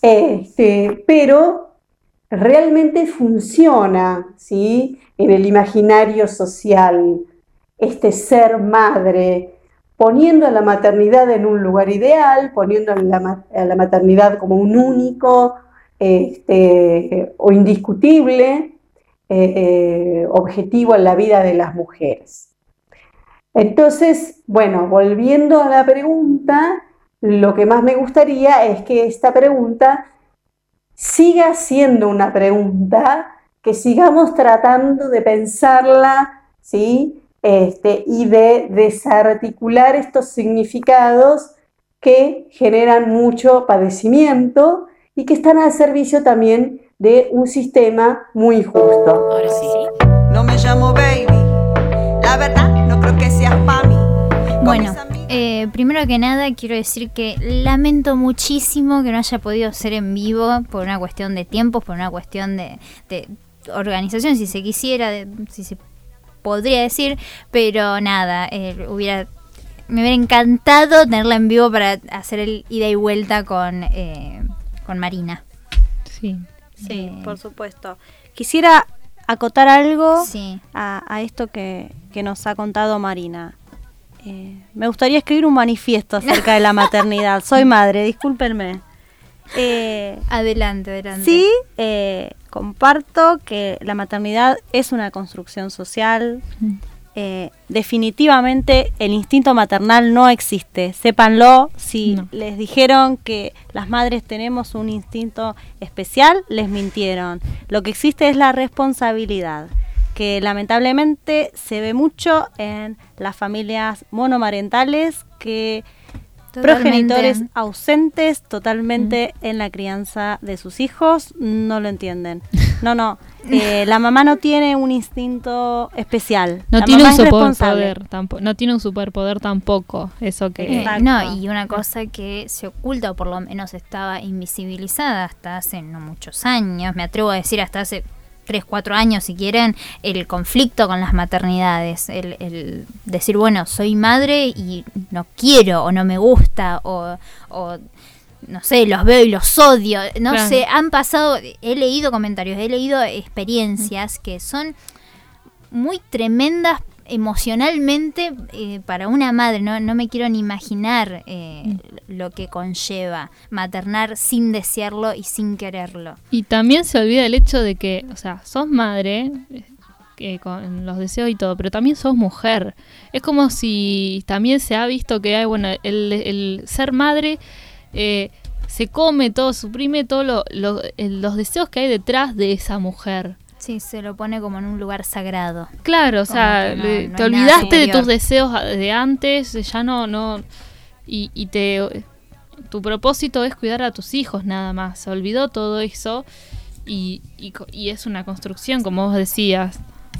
Este, pero realmente funciona ¿sí? en el imaginario social este ser madre, poniendo a la maternidad en un lugar ideal, poniendo a la, maternidad como un único este, o indiscutible eh, eh, objetivo en la vida de las mujeres. Entonces, bueno, volviendo a la pregunta, lo que más me gustaría es que esta pregunta siga siendo una pregunta, que sigamos tratando de pensarla, ¿sí? Este, y de desarticular estos significados que generan mucho padecimiento y que están al servicio también de un sistema muy justo. Ahora sí. No me llamo baby, la verdad no creo que seas mí. Bueno, eh, primero que nada quiero decir que lamento muchísimo que no haya podido ser en vivo por una cuestión de tiempos, por una cuestión de, organización, si se quisiera, si se podría decir, pero nada, eh, hubiera me hubiera encantado tenerla en vivo para hacer el ida y vuelta con, eh, con Marina. Sí. Sí, por supuesto. Quisiera acotar algo a, esto que, que nos ha contado Marina. Eh, me gustaría escribir un manifiesto acerca de la maternidad. Soy madre, discúlpenme. Eh, adelante, adelante. Sí, eh, comparto que la maternidad es una construcción social. definitivamente el instinto maternal no existe. Sépanlo, si les dijeron que las madres tenemos un instinto especial, les mintieron. Lo que existe es la responsabilidad que lamentablemente se ve mucho en las familias monomarentales que progenitores ausentes totalmente mm. en la crianza de sus hijos no lo entienden. No, no. Eh, la mamá no tiene un instinto especial. No tiene un superpoder tampoco. No tiene un superpoder tampoco. Eso que. Eh, no, y una cosa que se oculta o por lo menos estaba invisibilizada hasta hace no muchos años. Me atrevo a decir hasta hace 3, 4 años, si quieren, el conflicto con las maternidades, el, decir, bueno, soy madre y no quiero o no me gusta o, no sé, los veo y los odio, no sé, han pasado, he leído comentarios, he leído experiencias que son muy tremendas emocionalmente eh, para una madre, no, no me quiero ni imaginar eh, lo que conlleva maternar sin desearlo y sin quererlo. Y también se olvida el hecho de que, o sea, sos madre, eh, que con los deseos y todo, pero también sos mujer. Es como si también se ha visto que hay, bueno, el, el ser madre eh, se come todo, suprime todos lo, lo- el- los deseos que hay detrás de esa mujer. Sí, se lo pone como en un lugar sagrado. Claro, o sea, no- le- no te olvidaste de tus deseos de antes, ya no, no, y, y te, tu propósito es cuidar a tus hijos nada más, se olvidó todo eso y, y, y es una construcción, como vos decías.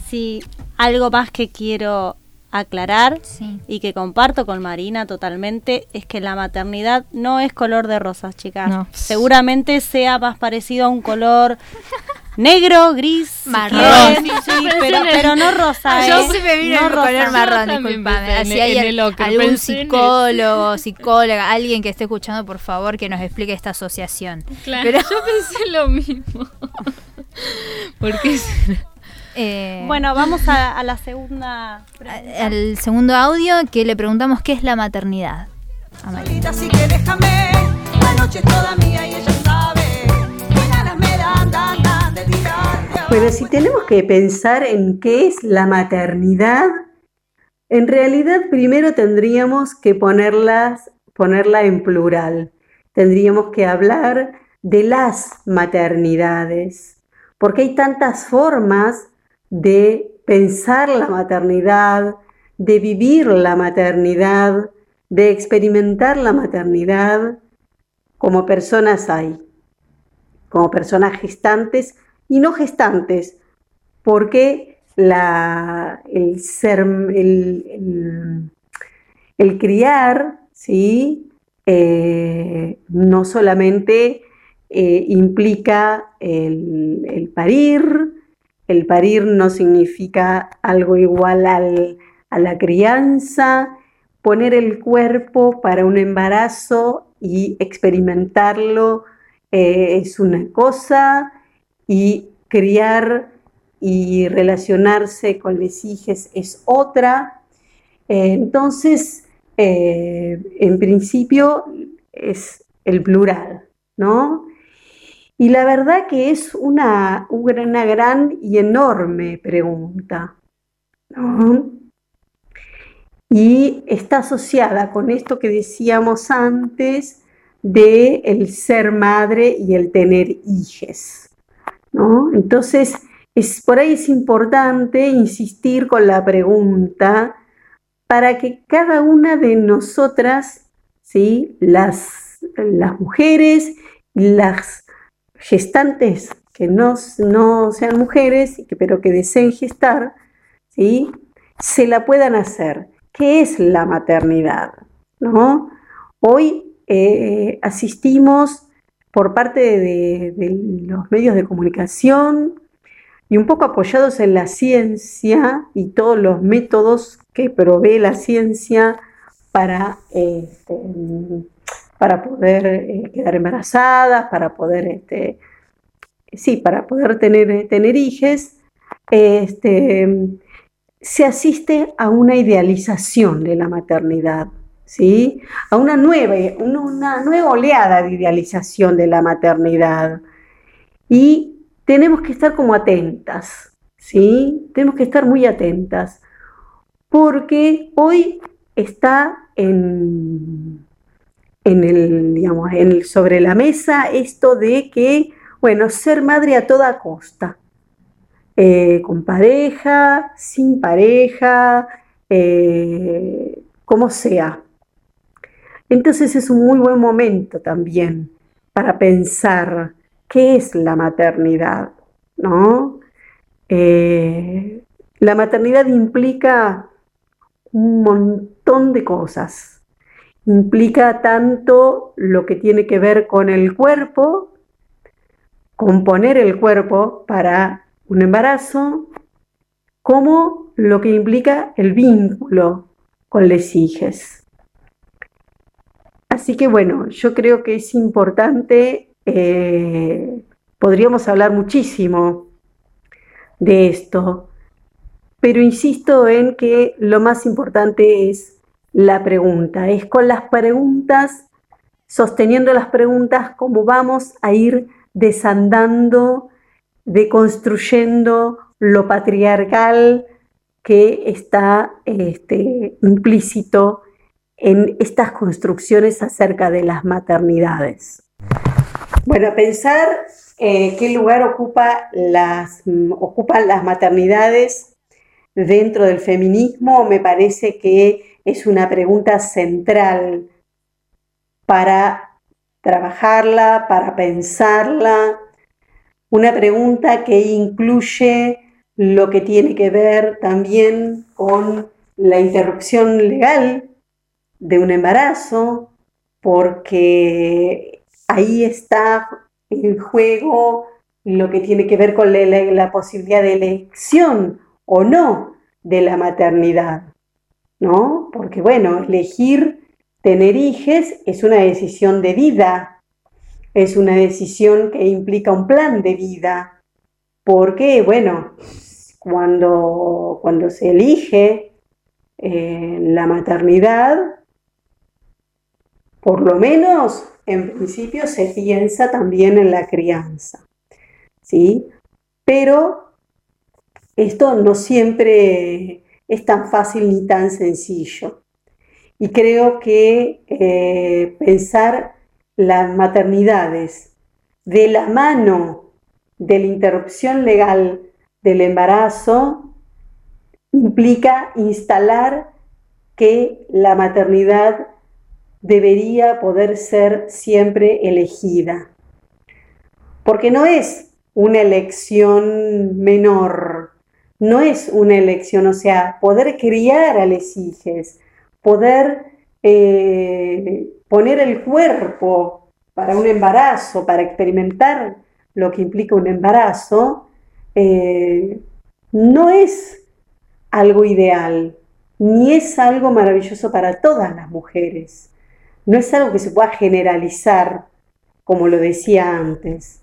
Sí, algo más que quiero aclarar Sí. y que comparto con Marina totalmente es que la maternidad no es color de rosas, chicas. No. Seguramente sea más parecido a un color negro, gris, Marrón. Sí, sí, pero, pero no rosa. Yo ¿eh? se me vino No el rosa. color marrón, disculpame. Así hay el algún psicólogo, psicóloga, alguien que esté escuchando, por favor, que nos explique esta asociación. Claro, Pero- yo pensé lo mismo. Porque Eh, Bueno, vamos a, a la segunda. a- al segundo audio que le preguntamos qué es la maternidad. A María. Solita, así que déjame, la noche es toda mía y ella sabe. Que ganas me dan, dan, Bueno, si tenemos que pensar en qué es la maternidad, en realidad primero tendríamos que ponerlas, ponerla en plural. Tendríamos que hablar de las maternidades, porque hay tantas formas de pensar la maternidad, de vivir la maternidad, de experimentar la maternidad como personas hay, como personas gestantes y no gestantes, porque la, el ser, el, criar, ¿sí? Eh, no solamente eh, implica el, el parir, el parir no significa algo igual al- a la crianza, poner el cuerpo para un embarazo y experimentarlo eh, es una cosa y criar y relacionarse con los hijos es otra. Eh, entonces, eh, en principio es el plural, ¿no? Y la verdad que es una, una gran y enorme pregunta, ¿no? Y está asociada con esto que decíamos antes de el ser madre y el tener hijes, Entonces, es, por ahí es importante insistir con la pregunta para que cada una de nosotras, ¿sí? las, las mujeres las gestantes que no, no sean mujeres, pero que deseen gestar, ¿sí? se la puedan hacer. ¿Qué es la maternidad? ¿No? Hoy eh, asistimos por parte de, los medios de comunicación y un poco apoyados en la ciencia y todos los métodos que provee la ciencia para, este, para poder eh, quedar embarazadas, para poder, este, sí, para poder tener, tener hijes, este, se asiste a una idealización de la maternidad, ¿sí? A una nueva, una, nueva oleada de idealización de la maternidad. Y tenemos que estar como atentas, ¿sí? Tenemos que estar muy atentas, porque hoy está en, en el, digamos, en el- sobre la mesa esto de que, bueno, ser madre a toda costa, eh, con pareja, sin pareja, eh, como sea. Entonces es un muy buen momento también para pensar qué es la maternidad, ¿no? Eh, la maternidad implica un montón de cosas. Implica tanto lo que tiene que ver con el cuerpo, componer el cuerpo para un embarazo, como lo que implica el vínculo con les hijes. Así que bueno, yo creo que es importante, eh, podríamos hablar muchísimo de esto, pero insisto en que lo más importante es la pregunta, es con las preguntas, sosteniendo las preguntas, cómo vamos a ir desandando, deconstruyendo lo patriarcal que está este, implícito en estas construcciones acerca de las maternidades. Bueno, pensar eh, qué lugar ocupa las, ocupan las maternidades dentro del feminismo me parece que es una pregunta central para trabajarla, para pensarla, una pregunta que incluye lo que tiene que ver también con la interrupción legal de un embarazo, porque ahí está en juego lo que tiene que ver con la, posibilidad de elección o no de la maternidad, ¿no? Porque bueno, elegir tener hijos es una decisión de vida, es una decisión que implica un plan de vida, porque bueno, cuando, cuando se elige eh, la maternidad, por lo menos en principio se piensa también en la crianza, ¿sí? Pero esto no siempre es tan fácil ni tan sencillo. Y creo que eh, pensar las maternidades de la mano de la interrupción legal del embarazo implica instalar que la maternidad debería poder ser siempre elegida. Porque no es una elección menor, no es una elección, o sea, poder criar a los hijos, poder eh, poner el cuerpo para un embarazo, para experimentar lo que implica un embarazo, eh, no es algo ideal, ni es algo maravilloso para todas las mujeres no es algo que se pueda generalizar, como lo decía antes.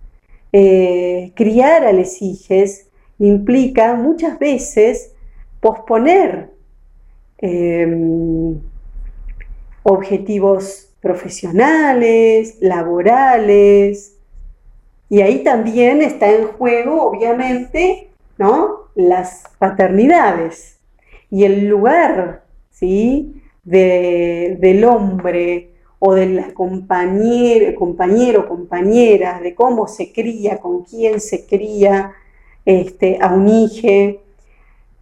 Eh, criar a los hijos implica muchas veces posponer em, objetivos profesionales, laborales, y ahí también está en juego, obviamente, ¿no? las paternidades y el lugar ¿sí? del hombre o del compañero, compañero, compañera, de cómo se cría, con quién se cría este, a un hijo.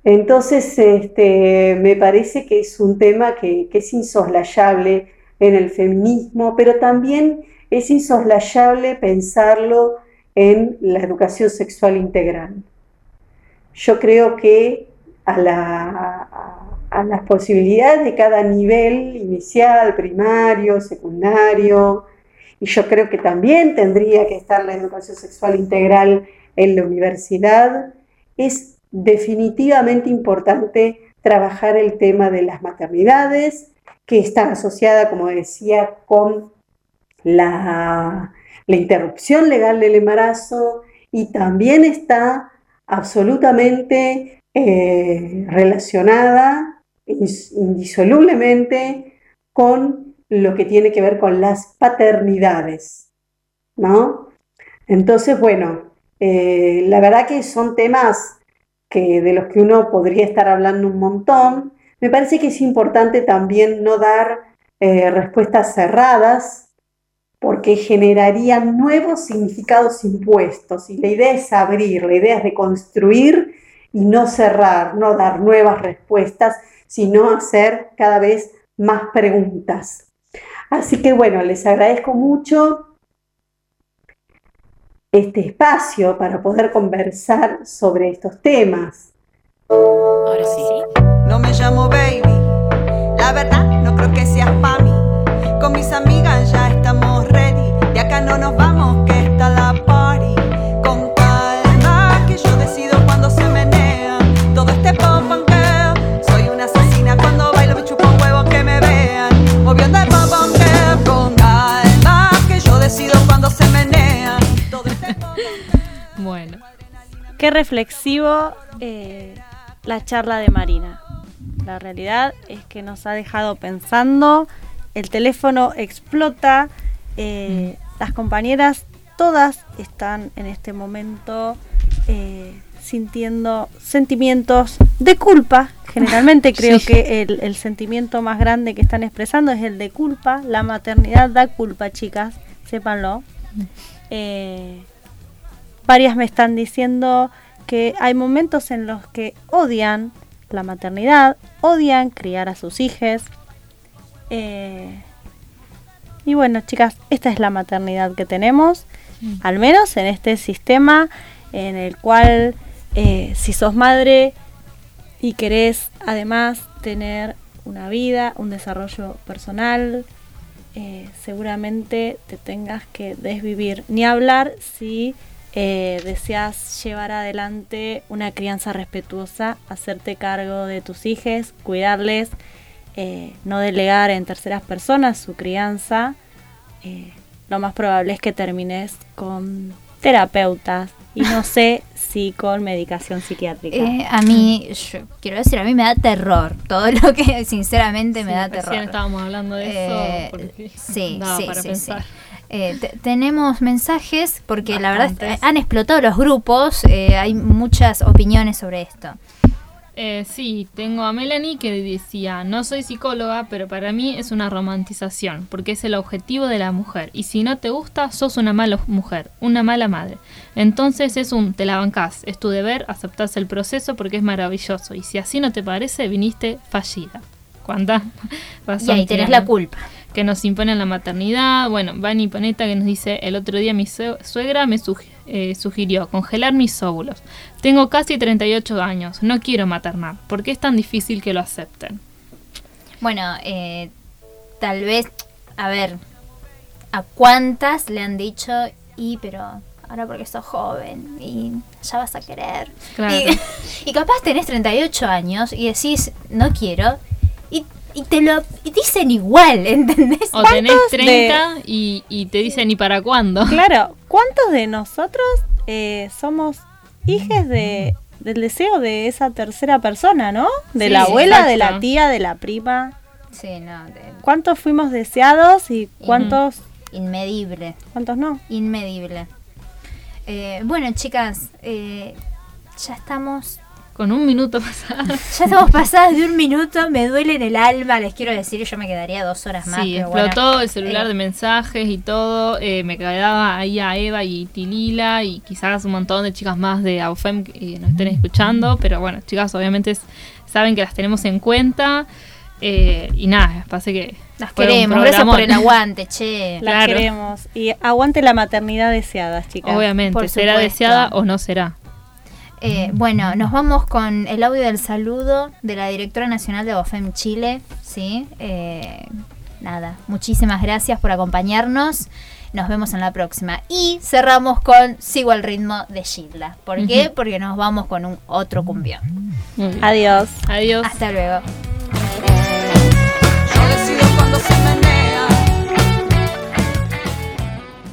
Entonces, este, me parece que es un tema que, es insoslayable en el feminismo, pero también es insoslayable pensarlo en la educación sexual integral. Yo creo que a la, a las posibilidades de cada nivel inicial, primario, secundario. Y yo creo que también tendría que estar la educación sexual integral en la universidad. Es definitivamente importante trabajar el tema de las maternidades, que está asociada, como decía, con la, interrupción legal del embarazo y también está absolutamente eh, relacionada indisolublemente con lo que tiene que ver con las paternidades, ¿no? Entonces, bueno, eh, la verdad que son temas que, de los que uno podría estar hablando un montón. Me parece que es importante también no dar eh, respuestas cerradas porque generarían nuevos significados impuestos y la idea es abrir, la idea es de construir y no cerrar, no dar nuevas respuestas, sino hacer cada vez más preguntas. Así que bueno, les agradezco mucho este espacio para poder conversar sobre estos temas. Ahora sí. No me llamo baby, la verdad no creo que seas para mí. Con mis amigas ya estamos ready, de acá no nos vamos Bueno. Qué reflexivo. Eh, la charla de Marina. La realidad es que nos ha dejado pensando, el teléfono explota, eh, las compañeras todas están en este momento eh, sintiendo sentimientos de culpa. Generalmente creo Sí. que el, el sentimiento más grande que están expresando es el de culpa. La maternidad da culpa, chicas, sépanlo. Eh, varias me están diciendo que hay momentos en los que odian la maternidad, odian criar a sus hijos. Eh, y bueno, chicas, esta es la maternidad que tenemos, al menos en este sistema en el cual eh, si sos madre y querés además tener una vida, un desarrollo personal, eh, seguramente te tengas que desvivir. Ni hablar si eh, deseas llevar adelante una crianza respetuosa, hacerte cargo de tus hijos, cuidarles, eh, no delegar en terceras personas su crianza. eh, lo más probable es que termines con terapeutas y no sé si con medicación psiquiátrica. Eh, a mí, yo quiero decir, a mí me da terror. Todo lo que sinceramente me Sí, da recién terror. estábamos hablando de eso, Eh, porque sí, sí, para sí, pensar. sí. Eh, te- tenemos mensajes porque la verdad es- han explotado los grupos. eh, hay muchas opiniones sobre esto. Eh, sí, tengo a Melanie que decía, no soy psicóloga, pero para mí es una romantización, porque es el objetivo de la mujer. Y si no te gusta, sos una mala mujer, una mala madre. Entonces es un, te la bancás, es tu deber, aceptás el proceso porque es maravilloso. Y si así no te parece, viniste fallida. ¿Cuánta razón Y ahí tenés la culpa. Que nos imponen la maternidad. Bueno, Vani Paneta que nos dice, el otro día mi sue- suegra me sugi- eh, sugirió congelar mis óvulos. Tengo casi 38 años, no quiero maternar. ¿Por qué es tan difícil que lo acepten? Bueno, eh, tal vez, a ver, ¿a cuántas le han dicho, y pero ahora porque sos joven y ya vas a querer? Claro. Y, y capaz tenés 38 años y decís, no quiero, y, y te lo dicen igual, ¿entendés? O tenés ¿Cuántos de- 30 y, y te dicen, ¿y para cuándo? Claro, ¿cuántos de nosotros eh, somos hijes de, del deseo de esa tercera persona, ¿no? De Sí, la abuela, de la tía, de la prima. Sí, no, de- ¿Cuántos fuimos deseados y cuántos, inmedible, cuántos no? inmedible. Eh, bueno, chicas, eh, ya estamos Con un minuto pasado. Ya estamos pasadas de un minuto, me duele en el alma, les quiero decir, yo me quedaría dos horas más. Sí, pero bueno. explotó el celular Eh, de mensajes y todo. eh, me quedaba ahí a Eva y Tilila y quizás un montón de chicas más de AUFEM que nos estén escuchando. Pero bueno, chicas, obviamente saben que las tenemos en cuenta. eh, y nada, pasa que. Las queremos, gracias por el aguante, che. Las Claro. queremos. Y aguante la maternidad deseada, chicas. Obviamente, Por será supuesto. deseada o no será. Eh, bueno, nos vamos con el audio del saludo de la directora nacional de OFEM Chile, ¿sí? Eh, nada, muchísimas gracias por acompañarnos. Nos vemos en la próxima. Y cerramos con Sigo al ritmo de Gilda. ¿Por qué? Porque nos vamos con un otro cumbión. Adiós. Adiós. Hasta luego.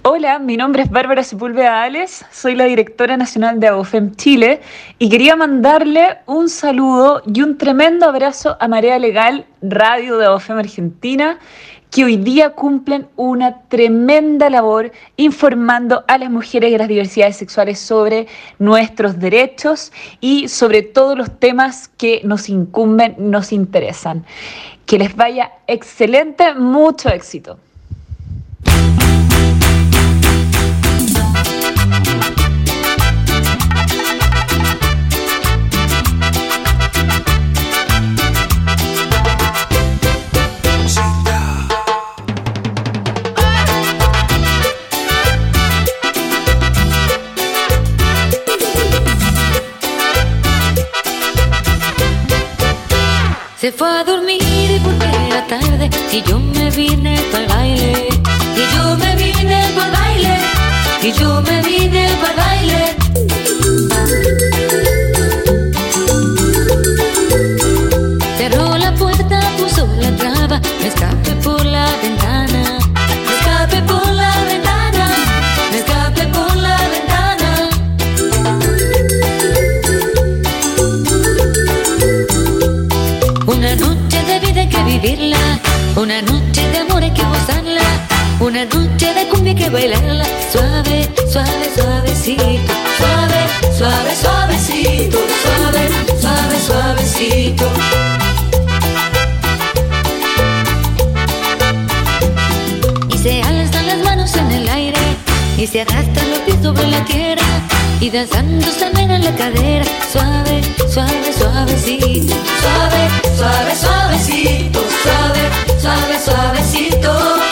Hola, mi nombre es Bárbara Sepúlveda Ales, soy la directora nacional de Abofem Chile y quería mandarle un saludo y un tremendo abrazo a Marea Legal, Radio de Abofem Argentina, que hoy día cumplen una tremenda labor informando a las mujeres y las diversidades sexuales sobre nuestros derechos y sobre todos los temas que nos incumben, nos interesan. Que les vaya excelente, mucho éxito. Se fue a dormir porque era tarde y yo me vine para el baile. Y yo me vine para el baile. Y yo me vine para el baile. bailarla suave, suave, suavecito. Suave, suave, suavecito. Suave, suave, suavecito. Y se alzan las manos en el aire y se arrastran los pies sobre la tierra y danzando se mena la cadera. Suave, suave, suavecito. Suave, suave, suavecito. Suave, suave, suavecito.